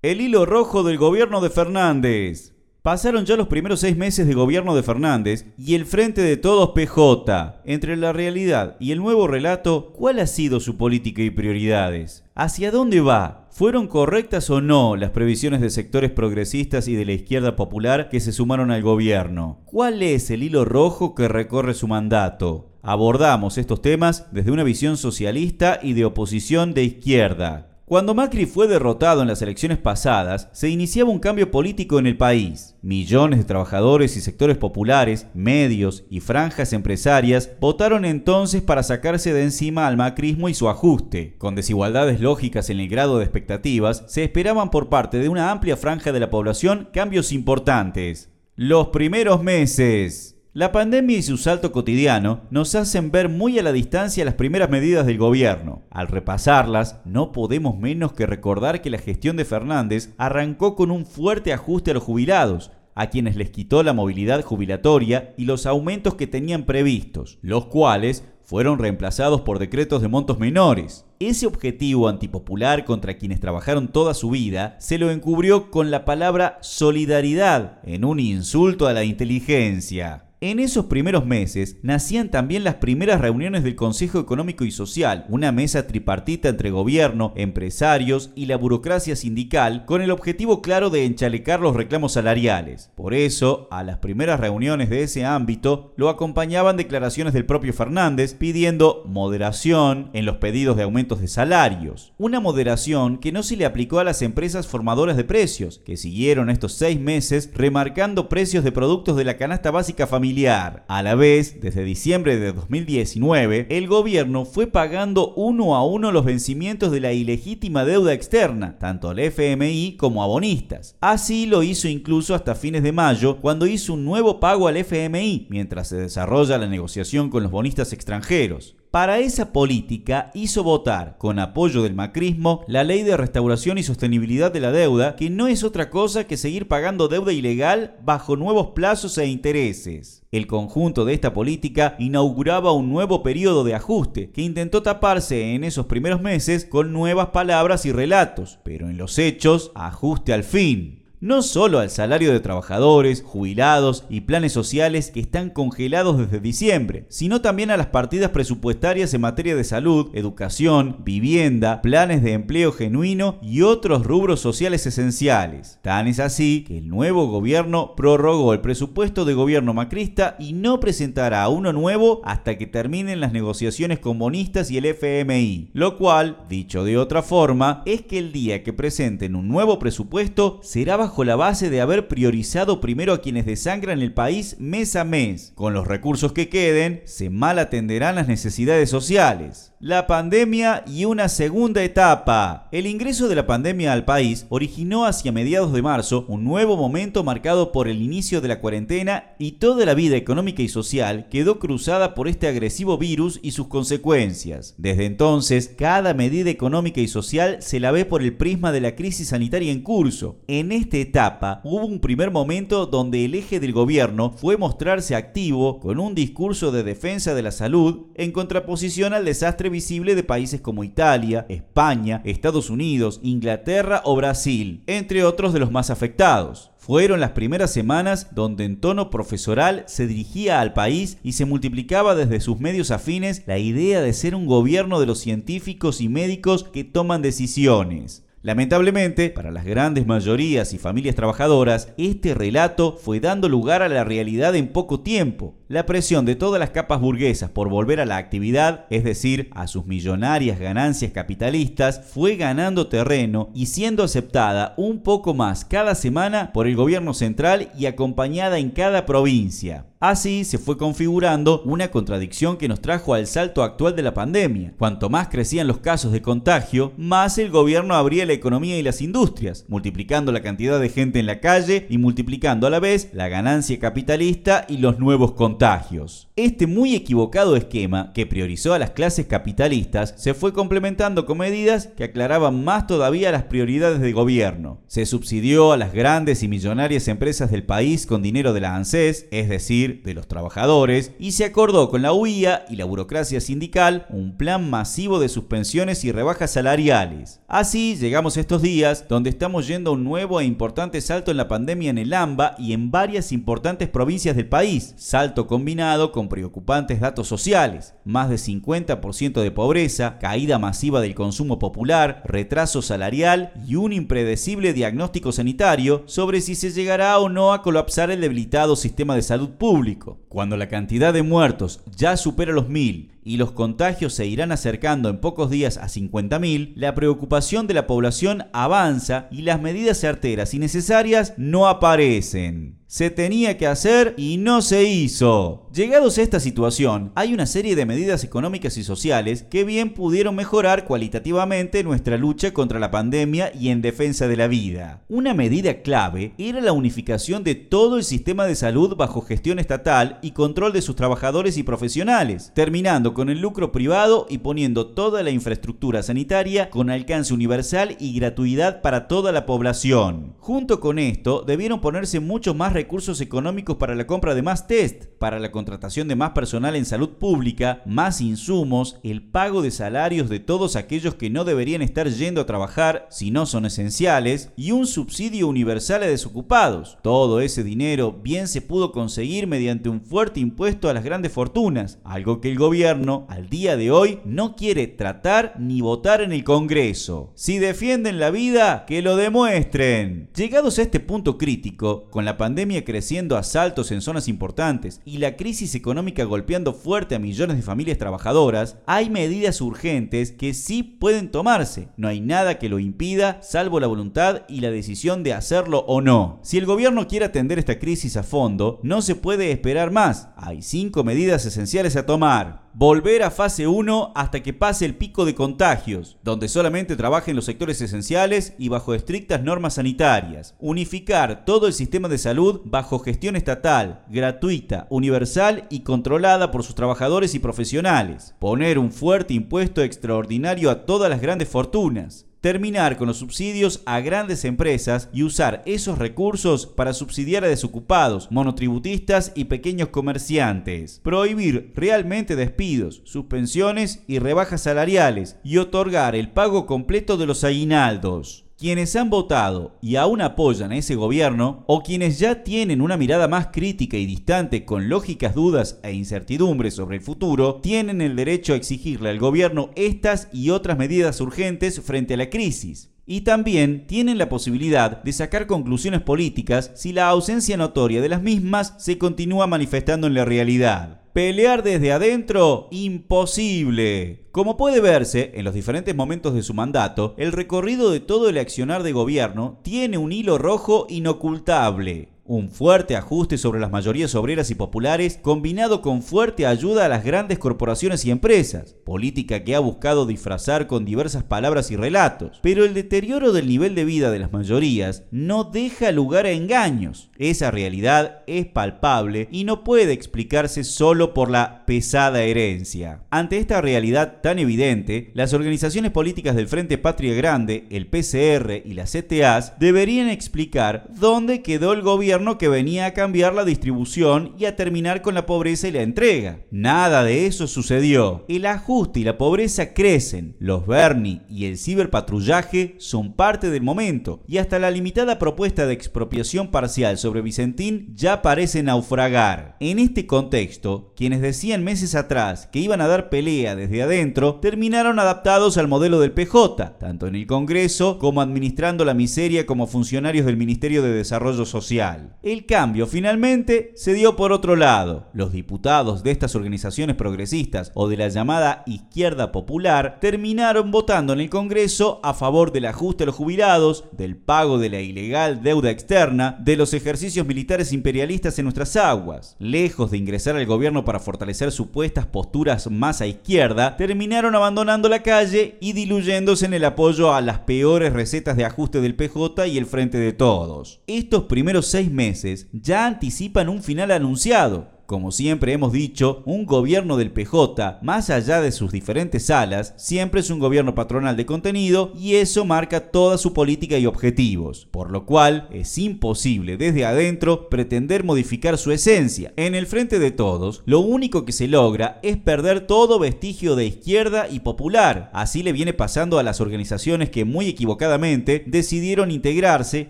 El hilo rojo del gobierno de Fernández. Pasaron ya los primeros seis meses de gobierno de Fernández y el frente de todos PJ. Entre la realidad y el nuevo relato, ¿cuál ha sido su política y prioridades? ¿Hacia dónde va? ¿Fueron correctas o no las previsiones de sectores progresistas y de la izquierda popular que se sumaron al gobierno? ¿Cuál es el hilo rojo que recorre su mandato? Abordamos estos temas desde una visión socialista y de oposición de izquierda. Cuando Macri fue derrotado en las elecciones pasadas, se iniciaba un cambio político en el país. Millones de trabajadores y sectores populares, medios y franjas empresarias votaron entonces para sacarse de encima al macrismo y su ajuste. Con desigualdades lógicas en el grado de expectativas, se esperaban por parte de una amplia franja de la población cambios importantes. Los primeros meses. La pandemia y su salto cotidiano nos hacen ver muy a la distancia las primeras medidas del gobierno. Al repasarlas, no podemos menos que recordar que la gestión de Fernández arrancó con un fuerte ajuste a los jubilados, a quienes les quitó la movilidad jubilatoria y los aumentos que tenían previstos, los cuales fueron reemplazados por decretos de montos menores. Ese objetivo antipopular contra quienes trabajaron toda su vida se lo encubrió con la palabra solidaridad en un insulto a la inteligencia. En esos primeros meses nacían también las primeras reuniones del Consejo Económico y Social, una mesa tripartita entre gobierno, empresarios y la burocracia sindical, con el objetivo claro de enchalecar los reclamos salariales. Por eso, a las primeras reuniones de ese ámbito lo acompañaban declaraciones del propio Fernández pidiendo moderación en los pedidos de aumentos de salarios. Una moderación que no se le aplicó a las empresas formadoras de precios, que siguieron estos seis meses remarcando precios de productos de la canasta básica familiar a la vez, desde diciembre de 2019, el gobierno fue pagando uno a uno los vencimientos de la ilegítima deuda externa, tanto al FMI como a bonistas. Así lo hizo incluso hasta fines de mayo, cuando hizo un nuevo pago al FMI, mientras se desarrolla la negociación con los bonistas extranjeros. Para esa política hizo votar, con apoyo del macrismo, la ley de restauración y sostenibilidad de la deuda, que no es otra cosa que seguir pagando deuda ilegal bajo nuevos plazos e intereses. El conjunto de esta política inauguraba un nuevo periodo de ajuste que intentó taparse en esos primeros meses con nuevas palabras y relatos, pero en los hechos, ajuste al fin no solo al salario de trabajadores, jubilados y planes sociales que están congelados desde diciembre, sino también a las partidas presupuestarias en materia de salud, educación, vivienda, planes de empleo genuino y otros rubros sociales esenciales. Tan es así que el nuevo gobierno prorrogó el presupuesto de gobierno macrista y no presentará uno nuevo hasta que terminen las negociaciones con bonistas y el FMI, lo cual, dicho de otra forma, es que el día que presenten un nuevo presupuesto será bajo bajo la base de haber priorizado primero a quienes desangran el país mes a mes. Con los recursos que queden, se mal atenderán las necesidades sociales la pandemia y una segunda etapa. El ingreso de la pandemia al país originó hacia mediados de marzo un nuevo momento marcado por el inicio de la cuarentena y toda la vida económica y social quedó cruzada por este agresivo virus y sus consecuencias. Desde entonces, cada medida económica y social se la ve por el prisma de la crisis sanitaria en curso. En esta etapa hubo un primer momento donde el eje del gobierno fue mostrarse activo con un discurso de defensa de la salud en contraposición al desastre visible de países como Italia, España, Estados Unidos, Inglaterra o Brasil, entre otros de los más afectados. Fueron las primeras semanas donde en tono profesoral se dirigía al país y se multiplicaba desde sus medios afines la idea de ser un gobierno de los científicos y médicos que toman decisiones. Lamentablemente, para las grandes mayorías y familias trabajadoras, este relato fue dando lugar a la realidad en poco tiempo. La presión de todas las capas burguesas por volver a la actividad, es decir, a sus millonarias ganancias capitalistas, fue ganando terreno y siendo aceptada un poco más cada semana por el gobierno central y acompañada en cada provincia. Así se fue configurando una contradicción que nos trajo al salto actual de la pandemia. Cuanto más crecían los casos de contagio, más el gobierno abría la economía y las industrias, multiplicando la cantidad de gente en la calle y multiplicando a la vez la ganancia capitalista y los nuevos contagios contagios. Este muy equivocado esquema, que priorizó a las clases capitalistas, se fue complementando con medidas que aclaraban más todavía las prioridades del gobierno. Se subsidió a las grandes y millonarias empresas del país con dinero de la ANSES, es decir, de los trabajadores, y se acordó con la UIA y la burocracia sindical un plan masivo de suspensiones y rebajas salariales. Así llegamos estos días donde estamos yendo a un nuevo e importante salto en la pandemia en el AMBA y en varias importantes provincias del país, salto combinado con preocupantes datos sociales, más de 50% de pobreza, caída masiva del consumo popular, retraso salarial y un impredecible diagnóstico sanitario sobre si se llegará o no a colapsar el debilitado sistema de salud público. Cuando la cantidad de muertos ya supera los mil y los contagios se irán acercando en pocos días a 50.000, la preocupación de la población avanza y las medidas certeras y necesarias no aparecen se tenía que hacer y no se hizo. Llegados a esta situación, hay una serie de medidas económicas y sociales que bien pudieron mejorar cualitativamente nuestra lucha contra la pandemia y en defensa de la vida. Una medida clave era la unificación de todo el sistema de salud bajo gestión estatal y control de sus trabajadores y profesionales, terminando con el lucro privado y poniendo toda la infraestructura sanitaria con alcance universal y gratuidad para toda la población. Junto con esto, debieron ponerse muchos más recursos económicos para la compra de más test, para la contratación de más personal en salud pública, más insumos, el pago de salarios de todos aquellos que no deberían estar yendo a trabajar si no son esenciales, y un subsidio universal a desocupados. Todo ese dinero bien se pudo conseguir mediante un fuerte impuesto a las grandes fortunas, algo que el gobierno al día de hoy no quiere tratar ni votar en el Congreso. Si defienden la vida, que lo demuestren. Llegados a este punto crítico, con la pandemia creciendo a saltos en zonas importantes y la crisis económica golpeando fuerte a millones de familias trabajadoras, hay medidas urgentes que sí pueden tomarse. No hay nada que lo impida, salvo la voluntad y la decisión de hacerlo o no. Si el gobierno quiere atender esta crisis a fondo, no se puede esperar más. Hay cinco medidas esenciales a tomar volver a fase 1 hasta que pase el pico de contagios, donde solamente trabajen los sectores esenciales y bajo estrictas normas sanitarias. Unificar todo el sistema de salud bajo gestión estatal, gratuita, universal y controlada por sus trabajadores y profesionales. Poner un fuerte impuesto extraordinario a todas las grandes fortunas terminar con los subsidios a grandes empresas y usar esos recursos para subsidiar a desocupados, monotributistas y pequeños comerciantes. Prohibir realmente despidos, suspensiones y rebajas salariales y otorgar el pago completo de los aguinaldos quienes han votado y aún apoyan a ese gobierno, o quienes ya tienen una mirada más crítica y distante con lógicas dudas e incertidumbres sobre el futuro, tienen el derecho a exigirle al gobierno estas y otras medidas urgentes frente a la crisis. Y también tienen la posibilidad de sacar conclusiones políticas si la ausencia notoria de las mismas se continúa manifestando en la realidad. Pelear desde adentro, imposible. Como puede verse en los diferentes momentos de su mandato, el recorrido de todo el accionar de gobierno tiene un hilo rojo inocultable un fuerte ajuste sobre las mayorías obreras y populares combinado con fuerte ayuda a las grandes corporaciones y empresas, política que ha buscado disfrazar con diversas palabras y relatos. Pero el deterioro del nivel de vida de las mayorías no deja lugar a engaños. Esa realidad es palpable y no puede explicarse solo por la pesada herencia. Ante esta realidad tan evidente, las organizaciones políticas del Frente Patria Grande, el PCR y las CTAs deberían explicar dónde quedó el gobierno que venía a cambiar la distribución y a terminar con la pobreza y la entrega. Nada de eso sucedió. El ajuste y la pobreza crecen. Los Bernie y el ciberpatrullaje son parte del momento y hasta la limitada propuesta de expropiación parcial sobre Vicentín ya parece naufragar. En este contexto, quienes decían meses atrás que iban a dar pelea desde adentro terminaron adaptados al modelo del PJ, tanto en el Congreso como administrando la miseria como funcionarios del Ministerio de Desarrollo Social. El cambio finalmente se dio por otro lado. Los diputados de estas organizaciones progresistas o de la llamada izquierda popular terminaron votando en el Congreso a favor del ajuste a los jubilados, del pago de la ilegal deuda externa, de los ejercicios militares imperialistas en nuestras aguas. Lejos de ingresar al gobierno para fortalecer supuestas posturas más a izquierda, terminaron abandonando la calle y diluyéndose en el apoyo a las peores recetas de ajuste del PJ y el Frente de Todos. Estos primeros seis meses ya anticipan un final anunciado Como siempre hemos dicho, un gobierno del PJ, más allá de sus diferentes alas, siempre es un gobierno patronal de contenido y eso marca toda su política y objetivos, por lo cual es imposible desde adentro pretender modificar su esencia. En el frente de todos, lo único que se logra es perder todo vestigio de izquierda y popular. Así le viene pasando a las organizaciones que muy equivocadamente decidieron integrarse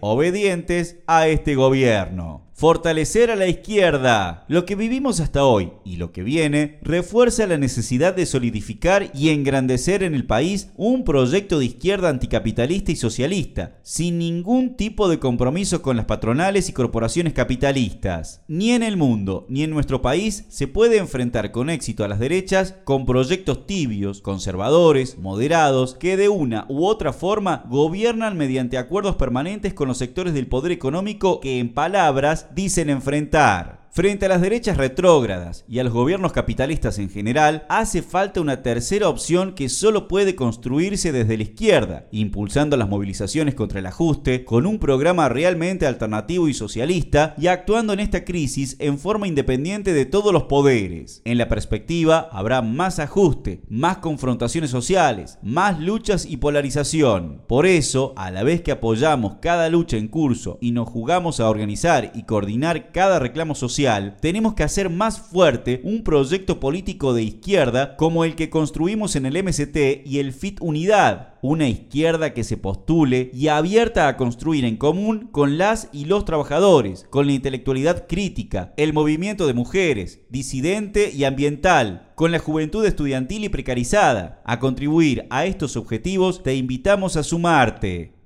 obedientes a este gobierno. Fortalecer a la izquierda. Lo que vivimos hasta hoy y lo que viene refuerza la necesidad de solidificar y engrandecer en el país un proyecto de izquierda anticapitalista y socialista, sin ningún tipo de compromiso con las patronales y corporaciones capitalistas. Ni en el mundo ni en nuestro país se puede enfrentar con éxito a las derechas con proyectos tibios, conservadores, moderados, que de una u otra forma gobiernan mediante acuerdos permanentes con los sectores del poder económico que en palabras dicen enfrentar. Frente a las derechas retrógradas y a los gobiernos capitalistas en general, hace falta una tercera opción que solo puede construirse desde la izquierda, impulsando las movilizaciones contra el ajuste, con un programa realmente alternativo y socialista y actuando en esta crisis en forma independiente de todos los poderes. En la perspectiva habrá más ajuste, más confrontaciones sociales, más luchas y polarización. Por eso, a la vez que apoyamos cada lucha en curso y nos jugamos a organizar y coordinar cada reclamo tenemos que hacer más fuerte un proyecto político de izquierda como el que construimos en el MST y el FIT Unidad, una izquierda que se postule y abierta a construir en común con las y los trabajadores, con la intelectualidad crítica, el movimiento de mujeres, disidente y ambiental, con la juventud estudiantil y precarizada. A contribuir a estos objetivos te invitamos a sumarte.